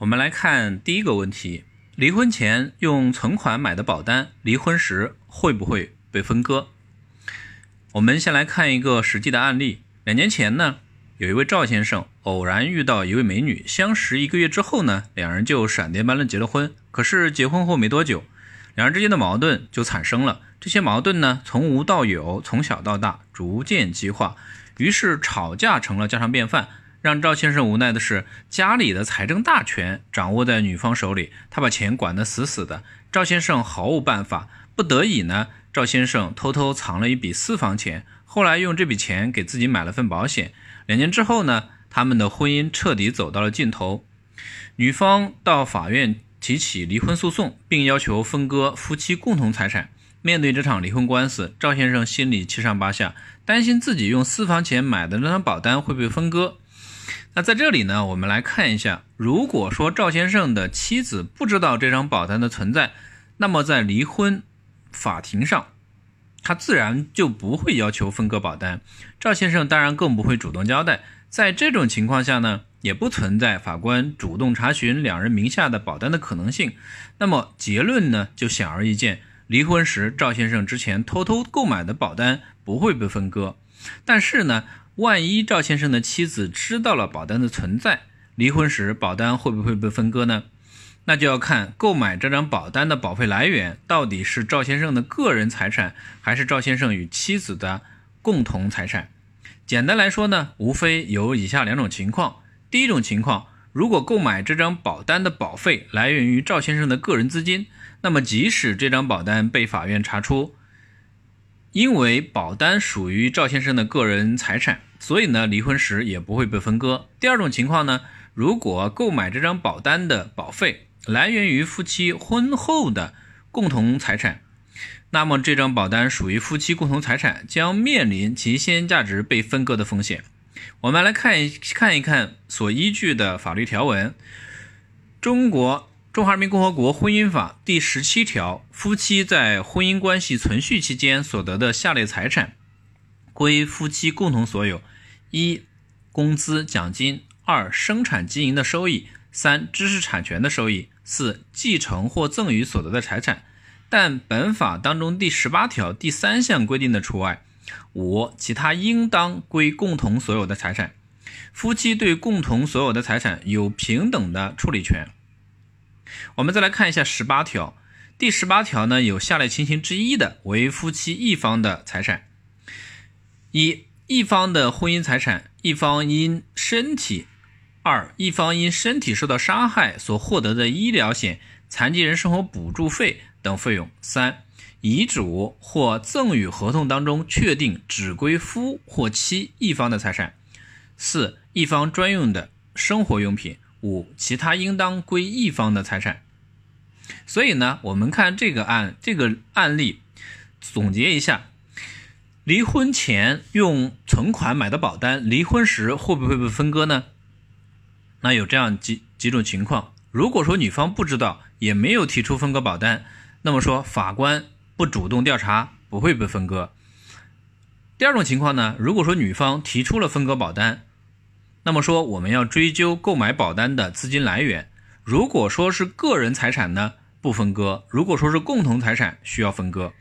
我们来看第一个问题：离婚前用存款买的保单，离婚时会不会被分割？我们先来看一个实际的案例。两年前呢，有一位赵先生偶然遇到一位美女，相识一个月之后呢，两人就闪电般的结了婚。可是结婚后没多久，两人之间的矛盾就产生了。这些矛盾呢，从无到有，从小到大，逐渐激化，于是吵架成了家常便饭。让赵先生无奈的是，家里的财政大权掌握在女方手里，他把钱管得死死的。赵先生毫无办法，不得已呢，赵先生偷偷藏了一笔私房钱，后来用这笔钱给自己买了份保险。两年之后呢，他们的婚姻彻底走到了尽头。女方到法院提起离婚诉讼，并要求分割夫妻共同财产。面对这场离婚官司，赵先生心里七上八下，担心自己用私房钱买的那张保单会被分割。那在这里呢，我们来看一下，如果说赵先生的妻子不知道这张保单的存在，那么在离婚法庭上，他自然就不会要求分割保单。赵先生当然更不会主动交代。在这种情况下呢，也不存在法官主动查询两人名下的保单的可能性。那么结论呢，就显而易见，离婚时赵先生之前偷偷购买的保单不会被分割。但是呢？万一赵先生的妻子知道了保单的存在，离婚时保单会不会被分割呢？那就要看购买这张保单的保费来源到底是赵先生的个人财产，还是赵先生与妻子的共同财产。简单来说呢，无非有以下两种情况：第一种情况，如果购买这张保单的保费来源于赵先生的个人资金，那么即使这张保单被法院查出，因为保单属于赵先生的个人财产。所以呢，离婚时也不会被分割。第二种情况呢，如果购买这张保单的保费来源于夫妻婚后的共同财产，那么这张保单属于夫妻共同财产，将面临其现金价值被分割的风险。我们来看一看一看所依据的法律条文：《中国中华人民共和国婚姻法》第十七条，夫妻在婚姻关系存续期间所得的下列财产。归夫妻共同所有：一、工资奖金；二、生产经营的收益；三、知识产权的收益；四、继承或赠与所得的财产。但本法当中第十八条第三项规定的除外。五、其他应当归共同所有的财产。夫妻对共同所有的财产有平等的处理权。我们再来看一下十八条。第十八条呢，有下列情形之一的为夫妻一方的财产。一一方的婚姻财产，一方因身体；二一方因身体受到伤害所获得的医疗险、残疾人生活补助费等费用；三遗嘱或赠与合同当中确定只归夫或妻一方的财产；四一方专用的生活用品；五其他应当归一方的财产。所以呢，我们看这个案这个案例，总结一下。离婚前用存款买的保单，离婚时会不会被分割呢？那有这样几几种情况：如果说女方不知道，也没有提出分割保单，那么说法官不主动调查，不会被分割。第二种情况呢，如果说女方提出了分割保单，那么说我们要追究购买保单的资金来源。如果说是个人财产呢，不分割；如果说是共同财产，需要分割。